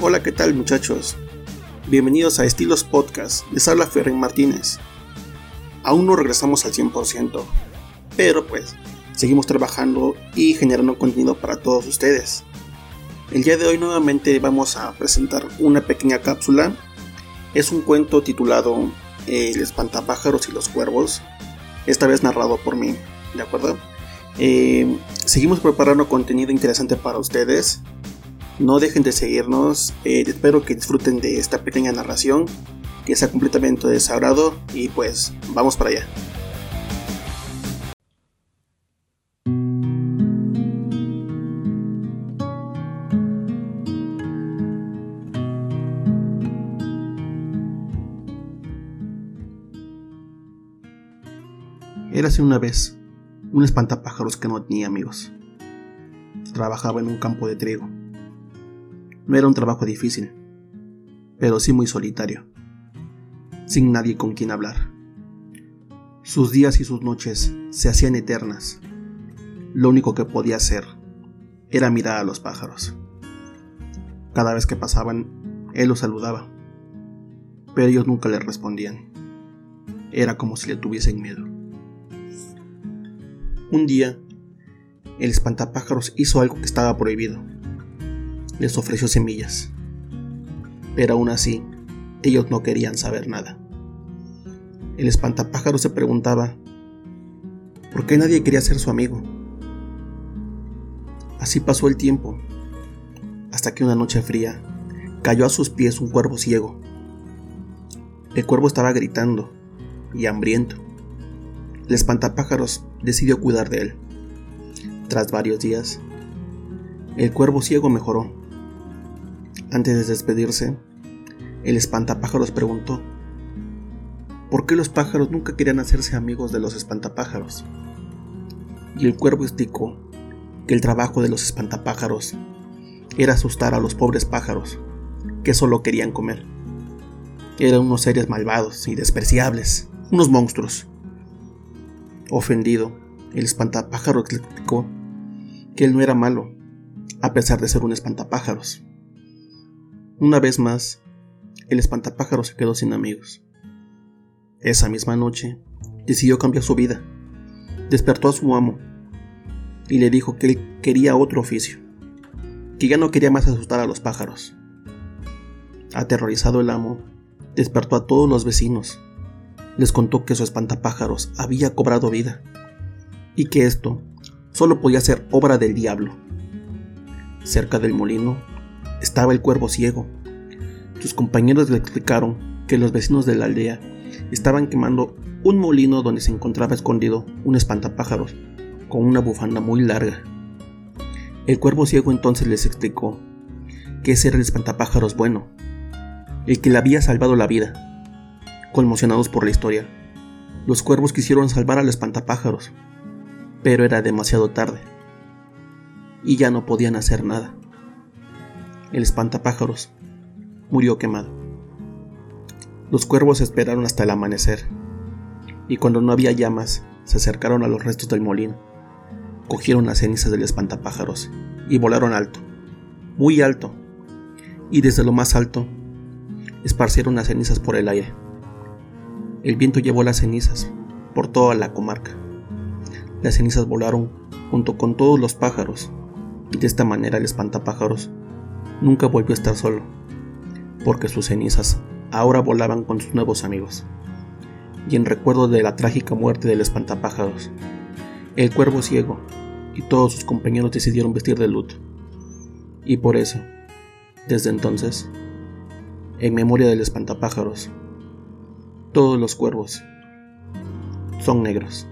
Hola, ¿qué tal muchachos? Bienvenidos a Estilos Podcast, les habla Ferren Martínez. Aún no regresamos al 100%, pero pues seguimos trabajando y generando contenido para todos ustedes. El día de hoy nuevamente vamos a presentar una pequeña cápsula. Es un cuento titulado El espantapájaros y los cuervos, esta vez narrado por mí, ¿de acuerdo? Eh, seguimos preparando contenido interesante para ustedes. No dejen de seguirnos. Eh, espero que disfruten de esta pequeña narración, que sea completamente de sagrado y pues vamos para allá. Érase una vez un espantapájaros que no tenía amigos. Trabajaba en un campo de trigo. No era un trabajo difícil, pero sí muy solitario, sin nadie con quien hablar. Sus días y sus noches se hacían eternas. Lo único que podía hacer era mirar a los pájaros. Cada vez que pasaban, él los saludaba, pero ellos nunca le respondían. Era como si le tuviesen miedo. Un día, el espantapájaros hizo algo que estaba prohibido. Les ofreció semillas. Pero aún así, ellos no querían saber nada. El espantapájaros se preguntaba, ¿por qué nadie quería ser su amigo? Así pasó el tiempo, hasta que una noche fría cayó a sus pies un cuervo ciego. El cuervo estaba gritando y hambriento. El espantapájaros decidió cuidar de él. Tras varios días, el cuervo ciego mejoró. Antes de despedirse, el espantapájaros preguntó, ¿por qué los pájaros nunca querían hacerse amigos de los espantapájaros? Y el cuervo explicó que el trabajo de los espantapájaros era asustar a los pobres pájaros, que solo querían comer. Eran unos seres malvados y despreciables, unos monstruos. Ofendido, el espantapájaros explicó que él no era malo, a pesar de ser un espantapájaros. Una vez más, el espantapájaros se quedó sin amigos. Esa misma noche, decidió cambiar su vida. Despertó a su amo y le dijo que él quería otro oficio, que ya no quería más asustar a los pájaros. Aterrorizado el amo, despertó a todos los vecinos les contó que su espantapájaros había cobrado vida y que esto solo podía ser obra del diablo. Cerca del molino estaba el cuervo ciego. Sus compañeros le explicaron que los vecinos de la aldea estaban quemando un molino donde se encontraba escondido un espantapájaros con una bufanda muy larga. El cuervo ciego entonces les explicó que ese era el espantapájaros bueno, el que le había salvado la vida conmocionados por la historia. Los cuervos quisieron salvar al espantapájaros, pero era demasiado tarde y ya no podían hacer nada. El espantapájaros murió quemado. Los cuervos esperaron hasta el amanecer y cuando no había llamas se acercaron a los restos del molino. Cogieron las cenizas del espantapájaros y volaron alto, muy alto, y desde lo más alto esparcieron las cenizas por el aire. El viento llevó las cenizas por toda la comarca. Las cenizas volaron junto con todos los pájaros, y de esta manera el espantapájaros nunca volvió a estar solo, porque sus cenizas ahora volaban con sus nuevos amigos. Y en recuerdo de la trágica muerte del espantapájaros, el cuervo ciego y todos sus compañeros decidieron vestir de luto. Y por eso, desde entonces, en memoria del espantapájaros, todos los cuervos son negros.